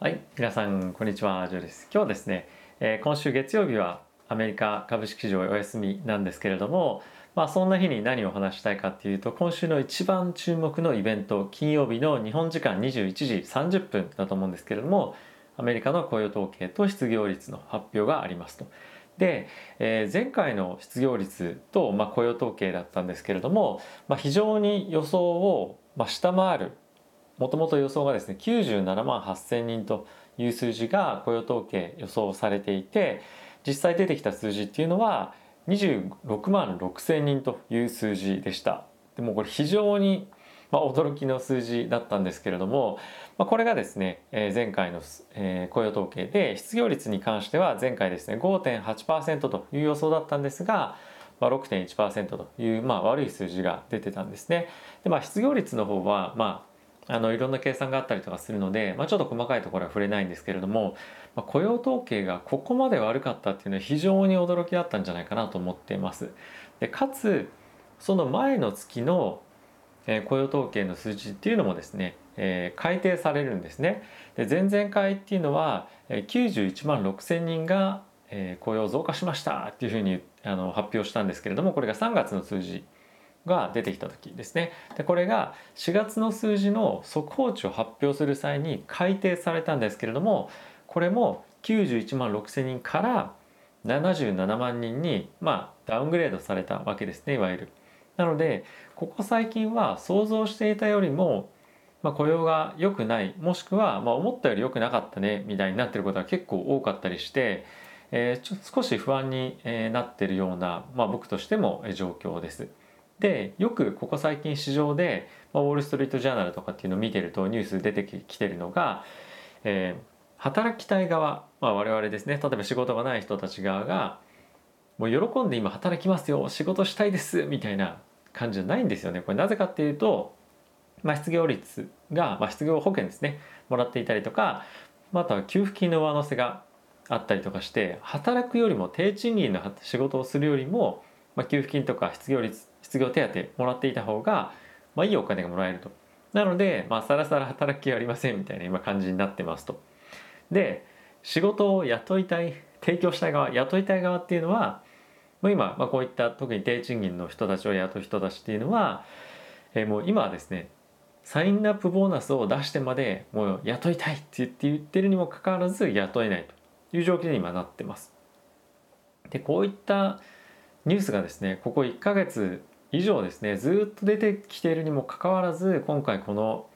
はい、皆さんこんにちは、ジョーです。今日ですね、えー今週月曜日はアメリカ株式市場お休みなんですけれども、まあそんな日に何を話したいかっていうと、今週の一番注目のイベント、金曜日の日本時間21時30分だと思うんですけれども、アメリカの雇用統計と失業率の発表がありますと。で、えー前回の失業率と、まあ、雇用統計だったんですけれども、まあ、非常に予想を、まあ、下回るもともと予想がですね97万8,000人という数字が雇用統計予想されていて実際出てきた数字っていうのは26万6千人という数字でした。でもこれ非常にまあ、驚きの数字だったんですけれども、まあ、これがですね、えー前回の、えー雇用統計で失業率に関しては前回ですね5.8%という予想だったんですが、まあ、6.1%という、まあ、悪い数字が出てたんですね。でまあ、失業率の方は、まあ、あのいろんな計算があったりとかするので、まあ、ちょっと細かいところは触れないんですけれども、まあ、雇用統計がここまで悪かったっていうのは非常に驚きだったんじゃないかなと思っています。でかつその前の月のえー雇用統計の数字っていうのもですね、えー改定されるんですね。で前々回っていうのはえー91万6,000人が、えー雇用増加しましたっていうふうにあの発表したんですけれどもこれが3月の数字が出てきた時ですね。でこれが4月の数字の速報値を発表する際に改定されたんですけれどもこれも91万6,000人から77万人に、まあ、ダウングレードされたわけですねいわゆる。なのでここ最近は想像していたよりも、まあ、雇用が良くないもしくは、まあ、思ったより良くなかったねみたいになってることが結構多かったりして、えーちょ少し不安に、なってるような、まあ、僕としても状況です。でよくここ最近市場で、まあ、ウォール・ストリート・ジャーナルとかっていうのを見てるとニュース出てきてるのが、えー働きたい側、まあ、我々ですね例えば仕事がない人たち側がもう喜んで今働きますよ仕事したいですみたいな感じじゃないんですよね。これなぜかっていうと、まあ、失業率が、まあ、失業保険ですねもらっていたりとか、まあ、あとは給付金の上乗せがあったりとかして働くよりも低賃金の仕事をするよりも、まあ、給付金とか失業率失業手当もらっていた方が、まあ、いいお金がもらえると。なので、まあ、さらさら働き気はありませんみたいな今感じになってますと。で仕事を雇いたい提供したい側雇いたい側っていうのはもう今、まあ、こういった特に低賃金の人たちを雇う人たちっていうのは、えーもう今はですねサインアップボーナスを出してまでもう雇いたいって言って言ってるにもかかわらず雇えないという状況に今なってます。でこういったニュースがですねここ1ヶ月以上ですねずっと出てきているにもかかわらず今回この、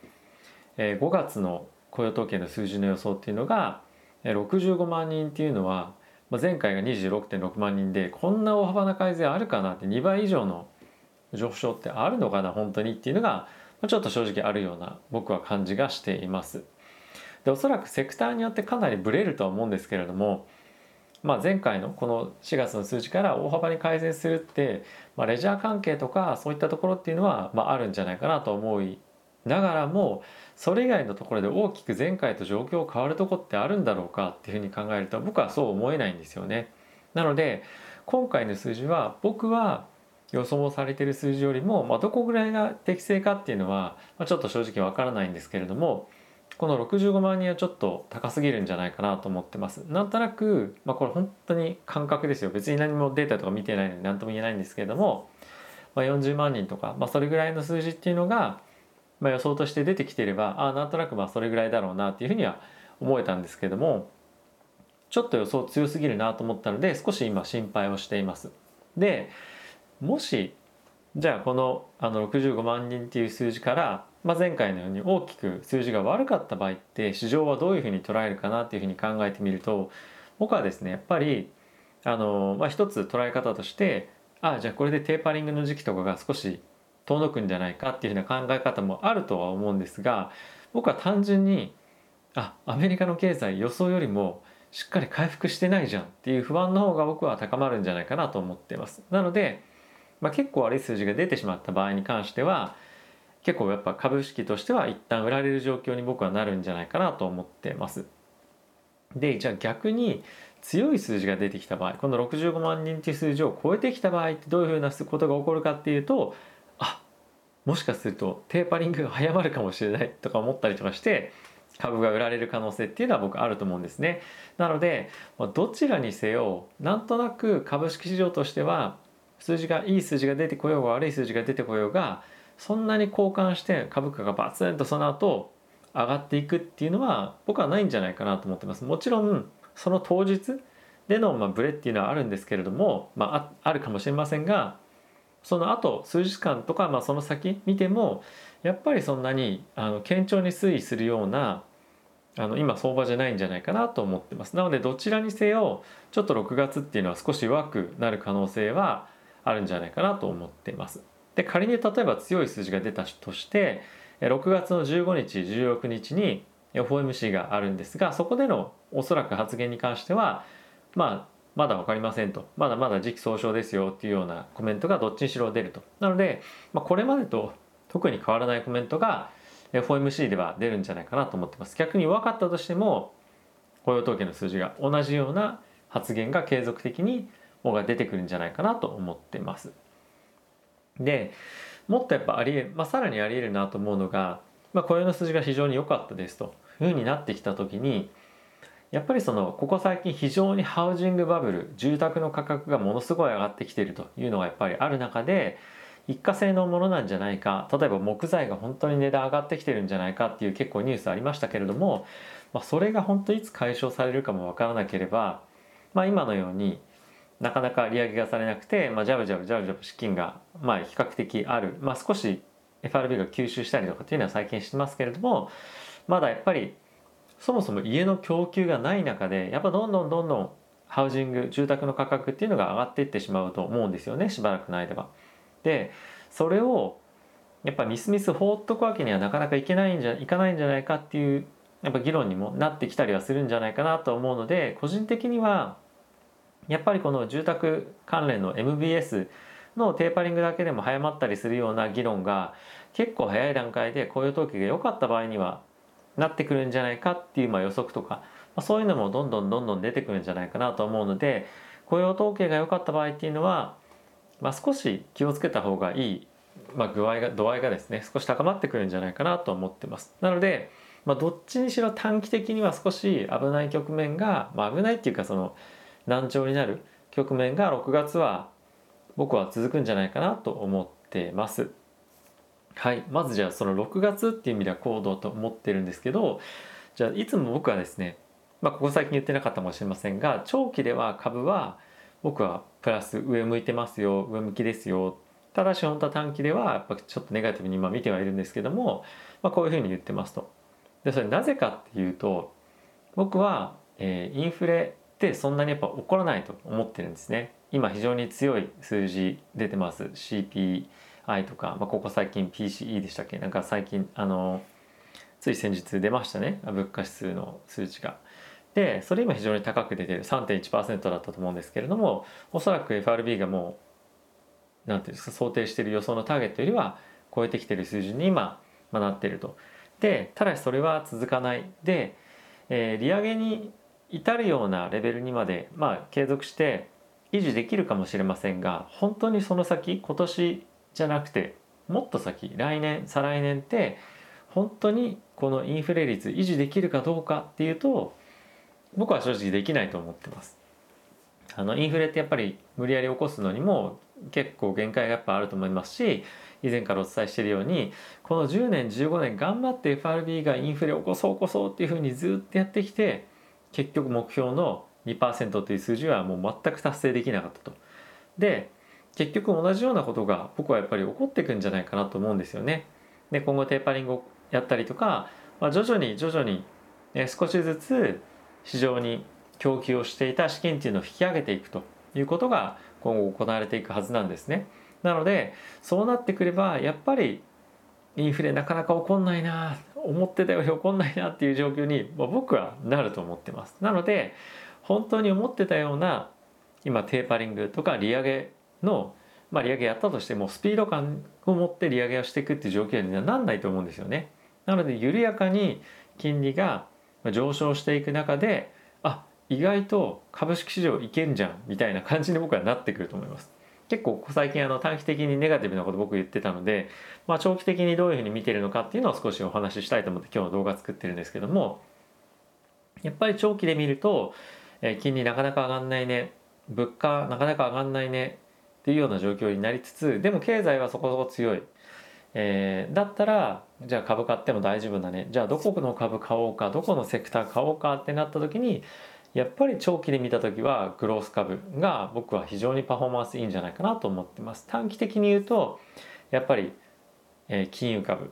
5月の雇用統計の数字の予想っていうのが65万人っていうのは、前回が26.6万人でこんな大幅な改善あるかなって2倍以上の上昇ってあるのかな本当にっていうのがちょっと正直あるような僕は感じがしています。でおそらくセクターによってかなりブレるとは思うんですけれども、まあ、前回のこの4月の数字から大幅に改善するって、まあ、レジャー関係とかそういったところっていうのは、まあ、あるんじゃないかなと思いながらもそれ以外のところで大きく前回と状況変わるとこってあるんだろうかっていうふうに考えると僕はそう思えないんですよね。なので今回の数字は僕は予想されてる数字よりも、まあ、どこぐらいが適正かっていうのは、まあ、ちょっと正直わからないんですけれどもこの65万人はちょっと高すぎるんじゃないかなと思ってます。なんとなく、まあ、これ本当に感覚ですよ別に何もデータとか見てないので何とも言えないんですけれども、まあ、40万人とか、まあ、それぐらいの数字っていうのが、まあ、予想として出てきていればああなんとなくまあそれぐらいだろうなっていうふうには思えたんですけれどもちょっと予想強すぎるなと思ったので少し今心配をしています。でもしじゃあこのあの65万人っていう数字から、まあ、前回のように大きく数字が悪かった場合って市場はどういうふうに捉えるかなっていうふうに考えてみると僕はですねやっぱりあの、まあ、一つ捉え方としてあじゃあこれでテーパリングの時期とかが少し遠のくんじゃないかっていうふうな考え方もあるとは思うんですが僕は単純にあアメリカの経済予想よりもしっかり回復してないじゃんっていう不安の方が僕は高まるんじゃないかなと思ってます。なので、まあ、結構悪い数字が出てしまった場合に関しては結構やっぱ株式としては一旦売られる状況に僕はなるんじゃないかなと思ってます。でじゃあ逆に強い数字が出てきた場合この65万人っていう数字を超えてきた場合ってどういうふうなことが起こるかっていうとあもしかするとテーパリングが早まるかもしれないとか思ったりとかして株が売られる可能性っていうのは僕あると思うんですね。なのでどちらにせよなんとなく株式市場としては数字がいい数字が出てこようが悪い数字が出てこようがそんなに交換して株価がバツンとその後上がっていくっていうのは僕はないんじゃないかなと思ってます。もちろんその当日でのまあブレっていうのはあるんですけれども、まあ、あるかもしれませんがその後数日間とか、まあ、その先見てもやっぱりそんなにあの堅調に推移するようなあの今相場じゃないんじゃないかなと思ってますなのでどちらにせよちょっと6月っていうのは少し弱くなる可能性はあるんじゃないかなと思ってますで仮に例えば強い数字が出たとして6月の15日16日に FOMC があるんですがそこでのおそらく発言に関してはまあまだ分かりませんと。まだまだ時期尚早ですよっていうようなコメントがどっちにしろ出ると。なので、まあ、これまでと特に変わらないコメントが FOMC では出るんじゃないかなと思ってます。逆に分かったとしても雇用統計の数字が同じような発言が継続的に出てくるんじゃないかなと思ってます。でもっとやっぱありえ、まあ、さらにありえるなと思うのが、まあ、雇用の数字が非常に良かったですというふうになってきた時にやっぱりそのここ最近非常にハウジングバブル住宅の価格がものすごい上がってきているというのがやっぱりある中で一過性のものなんじゃないか例えば木材が本当に値段上がってきてるんじゃないかっていう結構ニュースありましたけれども、まあ、それが本当いつ解消されるかもわからなければ、まあ、今のようになかなか利上げがされなくて、まあ、ジャブジャブジャブジャブ資金がまあ比較的ある、まあ、少し FRB が吸収したりとかっていうのは最近してますけれどもまだやっぱりそもそも家の供給がない中でやっぱどんどんどんどんハウジング住宅の価格っていうのが上がっていってしまうと思うんですよねしばらくの間は。でそれをやっぱみすみす放っとくわけにはなかなかいけないんじゃいかないんじゃないかっていうやっぱ議論にもなってきたりはするんじゃないかなと思うので個人的にはやっぱりこの住宅関連の MBS のテーパリングだけでも早まったりするような議論が結構早い段階で雇用統計が良かった場合にはなってくるんじゃないかっていうまあ予測とか、ま、そういうのもどんどんどんどん出てくるんじゃないかなと思うので雇用統計が良かった場合っていうのはまあ、少し気をつけた方がいい、まあ、具合が度合いがですね少し高まってくるんじゃないかなと思ってます。なので、まあ、どっちにしろ短期的には少し危ない局面が、まあ、危ないっていうかその難聴になる局面が6月は僕は続くんじゃないかなと思ってます。はい、まずじゃあその6月っていう意味では行動と思ってるんですけどじゃあいつも僕はですね、まあ、ここ最近言ってなかったかもしれませんが長期では株は僕はプラス上向いてますよ上向きですよただし本当は短期ではやっぱちょっとネガティブに今見てはいるんですけども、まあ、こういうふうに言ってますと。でそれなぜかっていうと僕は、えー、インフレってそんなにやっぱ起こらないと思ってるんですね。今非常に強い数字出てます CPI とか、まあ、ここ最近 PCE でしたっけ？なんか最近あのつい先日出ましたね物価指数の数値が。でそれ今非常に高く出てる3.1%だったと思うんですけれどもおそらく FRB がもう何ていうんですか想定している予想のターゲットよりは超えてきてる水準に今、まあ、なってると。でただしそれは続かないで、えー、利上げに至るようなレベルにまで、まあ、継続して維持できるかもしれませんが本当にその先今年じゃなくてもっと先来年再来年って本当にこのインフレ率維持できるかどうかっていうと僕は正直できないと思ってます。あのインフレってやっぱり無理やり起こすのにも結構限界がやっぱあると思いますし以前からお伝えしているようにこの10年15年頑張って FRB がインフレ起こそう起こそうっていうふうにずっとやってきて結局目標の2%という数字はもう全く達成できなかったと。で結局同じようなことが僕はやっぱり起こっていくんじゃないかなと思うんですよね。で今後テーパリングをやったりとか、まあ、徐々に徐々に、ね、少しずつ市場に供給をしていた資金っていうのを引き上げていくということが今後行われていくはずなんですね。なのでそうなってくればやっぱりインフレなかなか起こんないな思ってたより起こんないなっていう状況に、まあ、僕はなると思ってます。なので本当に思ってたような今テーパリングとか利上げの、まあ、利上げやったとしてもスピード感を持って利上げをしていくっていう状況にはなんないと思うんですよね。なので緩やかに金利が上昇していく中であ意外と株式市場いけんじゃんみたいな感じに僕はなってくると思います。結構最近あの短期的にネガティブなこと僕言ってたので、まあ、長期的にどういうふうに見てるのかっていうのを少しお話ししたいと思って今日の動画作ってるんですけどもやっぱり長期で見ると、え金利なかなか上がんないね物価なかなか上がんないねっていうような状況になりつつでも経済はそこそこ強い、えー、だったらじゃあ株買っても大丈夫だね。じゃあどこの株買おうかどこのセクター買おうかってなった時にやっぱり長期で見た時はグロース株が僕は非常にパフォーマンスいいんじゃないかなと思ってます。短期的に言うとやっぱり、えー、金融株、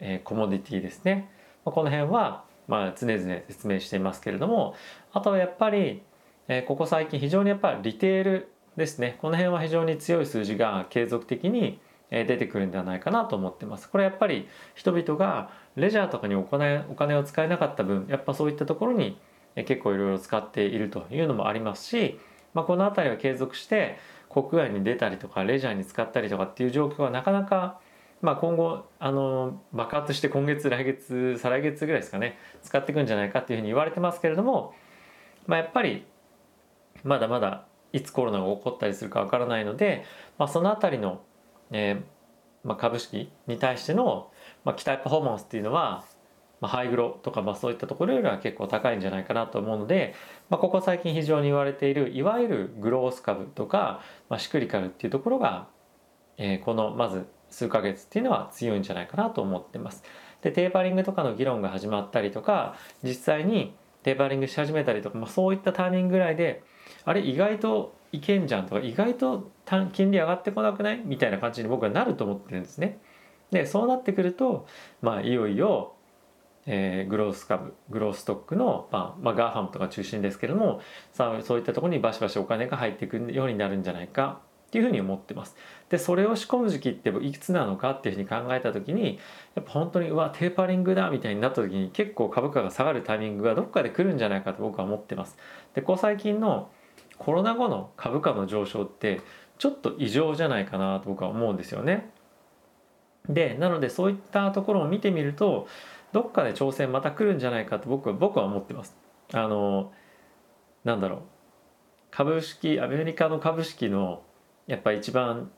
えー、コモディティですね、まあ、この辺はまあ常々説明していますけれどもあとはやっぱり、えー、ここ最近非常にやっぱりリテールですね。この辺は非常に強い数字が継続的に出てくるんではないかなと思ってます。これやっぱり人々がレジャーとかにお金お金を使えなかった分やっぱそういったところに結構いろいろ使っているというのもありますし、まあ、この辺りは継続して国外に出たりとかレジャーに使ったりとかっていう状況はなかなか、まあ、今後あの爆発して今月来月再来月ぐらいですかね使っていくんじゃないかっていうふうに言われてますけれども、まあ、やっぱりまだまだいつコロナが起こったりするかわからないので、まあ、その辺りの、えーまあ、株式に対しての、まあ、期待パフォーマンスっていうのはまあ、ハイグロとか、まあ、そういったところよりは結構高いんじゃないかなと思うので、まあ、ここ最近非常に言われているいわゆるグロース株とか、まあ、シクリカルっていうところが、えー、このまず数ヶ月っていうのは強いんじゃないかなと思ってます。でテーパリングとかの議論が始まったりとか実際にテーパリングし始めたりとか、まあ、そういったタイミングぐらいであれ意外といけんじゃんとか意外と金利上がってこなくない？みたいな感じに僕はなると思ってるんですね。でそうなってくるとまあいよいよえー、グロース株グロースストックの、まあまあ、 GAFAM とか中心ですけどもさあそういったところにバシバシお金が入っていくようになるんじゃないかっていうふうに思ってます。でそれを仕込む時期っていつなのかっていうふうに考えた時にやっぱ本当にうわテーパリングだみたいになった時に結構株価が下がるタイミングがどっかで来るんじゃないかと僕は思ってます。でここ最近のコロナ後の株価の上昇ってちょっと異常じゃないかなと僕は思うんですよね。でなのでそういったところを見てみるとどっかで挑戦また来るんじゃないかと僕は僕は思ってます。あのなんだろう株式アメリカの株式のやっぱ一番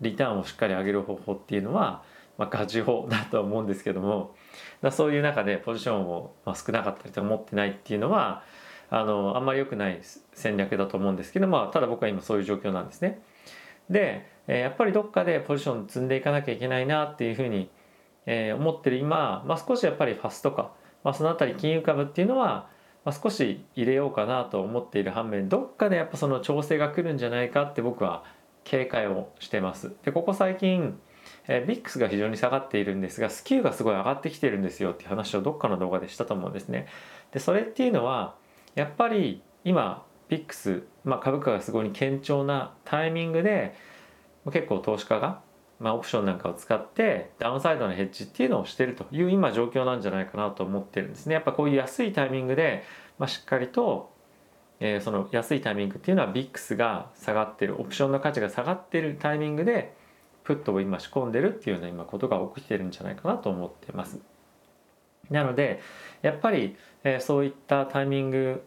リターンをしっかり上げる方法っていうのは、まあ、ガチ法だと思うんですけどもだそういう中でポジションを、まあ、少なかったりとか持ってないっていうのはあのあんまり良くない戦略だと思うんですけど、まあ、ただ僕は今そういう状況なんですね。でやっぱりどっかでポジション積んでいかなきゃいけないなっていうふうにえー、思ってる今、まあ、少しやっぱりファスとか、まあ、その辺り金融株っていうのは、まあ、少し入れようかなと思っている反面どっかでやっぱその調整が来るんじゃないかって僕は警戒をしてます。でここ最近えー、ビックスが非常に下がっているんですがスキューがすごい上がってきてるんですよっていう話をどっかの動画でしたと思うんですね。でそれっていうのはやっぱり今ビックス、まあ、株価がすごい堅調なタイミングで結構投資家がまあ、オプションなんかを使ってダウンサイドのヘッジっていうのをしてるという今状況なんじゃないかなと思ってるんですね。やっぱこういう安いタイミングで、まあ、しっかりと、えー、その安いタイミングっていうのはビックスが下がってるオプションの価値が下がってるタイミングでプットを今仕込んでるっていうような今ことが起きてるんじゃないかなと思ってます。なのでやっぱり、えー、そういったタイミング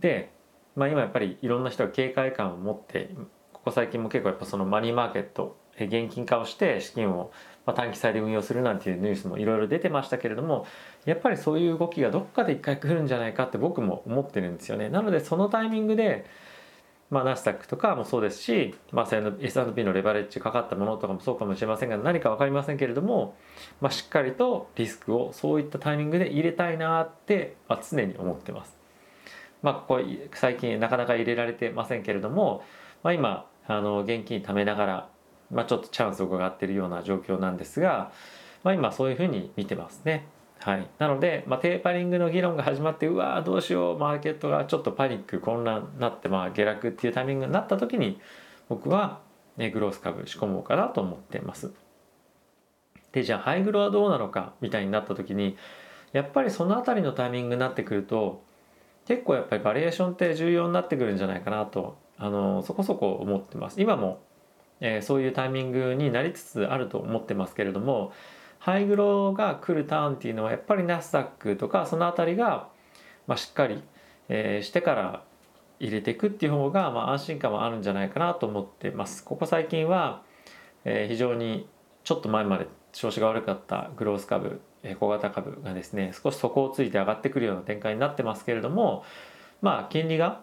で、まあ、今やっぱりいろんな人が警戒感を持ってここ最近も結構やっぱそのマニーマーケット現金化をして資金を短期債で運用するなんていうニュースもいろいろ出てましたけれどもやっぱりそういう動きがどっかで一回来るんじゃないかって僕も思ってるんですよね。なのでそのタイミングでまあ、ナスダックとかもそうですし、まあ、S&P のレバレッジかかったものとかもそうかもしれませんが何か分かりませんけれども、まあ、しっかりとリスクをそういったタイミングで入れたいなって、まあ、常に思ってます。まあ、ここ最近なかなか入れられてませんけれども、まあ、今あの現金貯めながらまあ、ちょっとチャンスを伺っているような状況なんですが、まあ、今そういうふうに見てますね。はい、なので、まあ、テーパリングの議論が始まってうわーどうしようマーケットがちょっとパニック混乱になって、まあ、下落っていうタイミングになった時に僕は、ね、グロース株仕込もうかなと思ってます。でじゃあハイグロはどうなのかみたいになった時にやっぱりその辺りのタイミングになってくると結構やっぱりバリエーションって重要になってくるんじゃないかなとあのそこそこ思ってます。今もえー、そういうタイミングになりつつあると思ってますけれどもハイグロが来るターンっていうのはやっぱりナスダックとかその辺りが、まあ、しっかり、えー、してから入れていくっていう方が、まあ、安心感はあるんじゃないかなと思ってます。ここ最近は、えー、非常にちょっと前まで調子が悪かったグロース株小型株がですね少し底をついて上がってくるような展開になってますけれどもまあ金利が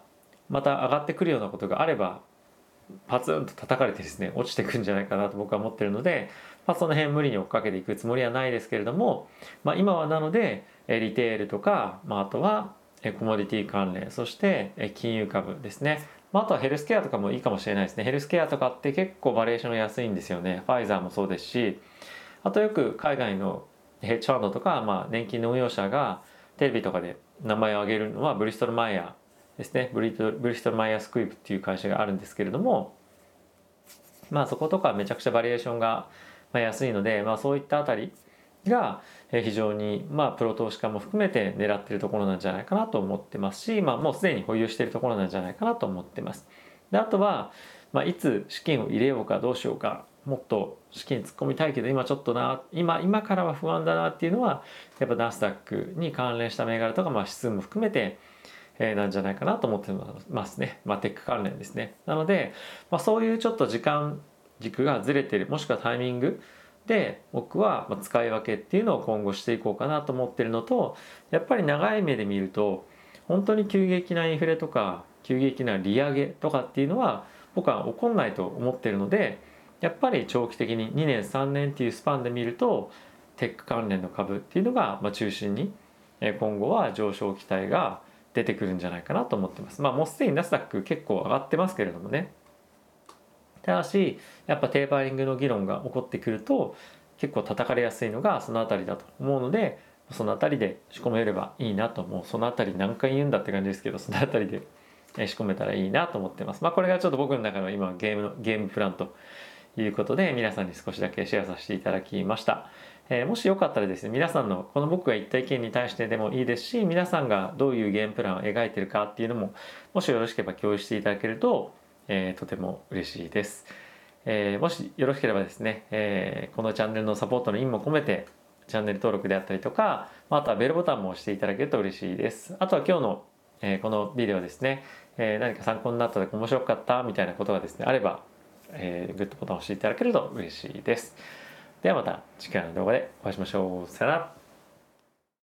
また上がってくるようなことがあればパツンと叩かれてですね落ちてくんじゃないかなと僕は思ってるので、まあ、その辺無理に追っかけていくつもりはないですけれども、まあ、今はなのでリテールとか、まあ、あとはコモディティ関連そして金融株ですね、まあ、あとはヘルスケアとかもいいかもしれないですね。ヘルスケアとかって結構バリエーション安いんですよね。ファイザーもそうですしあとよく海外のヘッジファンドとか、まあ、年金の運用者がテレビとかで名前を挙げるのはブリストル・マイヤーですねブリブリストル・マイヤースクイープっていう会社があるんですけれどもまあそことかめちゃくちゃバリエーションが安いので、まあ、そういったあたりが非常にまあプロ投資家も含めて狙ってるところなんじゃないかなと思ってますし、まあ、もうすでに保有してるところなんじゃないかなと思ってます。であとは、まあ、いつ資金を入れようかどうしようかもっと資金突っ込みたいけど今ちょっとな今今からは不安だなっていうのはやっぱナスダックに関連した銘柄とか、まあ、指数も含めて、えー、なんじゃないかなと思ってますね、まあ、テック関連ですね。なので、まあ、そういうちょっと時間軸がずれてるもしくはタイミングで僕は使い分けっていうのを今後していこうかなと思ってるのとやっぱり長い目で見ると本当に急激なインフレとか急激な利上げとかっていうのは僕は起こんないと思ってるのでやっぱり長期的に2年3年っていうスパンで見るとテック関連の株っていうのがま中心に今後は上昇期待が出てくるんじゃないかなと思ってます。まあもうすでにナスダック結構上がってますけれどもねただしやっぱテーパリングの議論が起こってくると結構叩かれやすいのがその辺りだと思うのでその辺りで仕込めればいいなともうその辺り何回言うんだって感じですけどその辺りで仕込めたらいいなと思ってます。まあこれがちょっと僕の中の今ゲームのゲームプランということで皆さんに少しだけシェアさせていただきました。えー、もしよかったらですね皆さんのこの僕が言った意見に対してでもいいですし皆さんがどういうゲームプランを描いてるかっていうのももしよろしければ共有していただけるとえー、とても嬉しいです。えー、もしよろしければですね、え、このチャンネルのサポートの意味も込めてチャンネル登録であったりとか、あとはベルボタンも押していただけると嬉しいです。あとは今日の、えこのビデオですね、え何か参考になったとか面白かったみたいなことがですね、あれば、えグッドボタンを押していただけると嬉しいです。ではまた次回の動画でお会いしましょう。さよなら。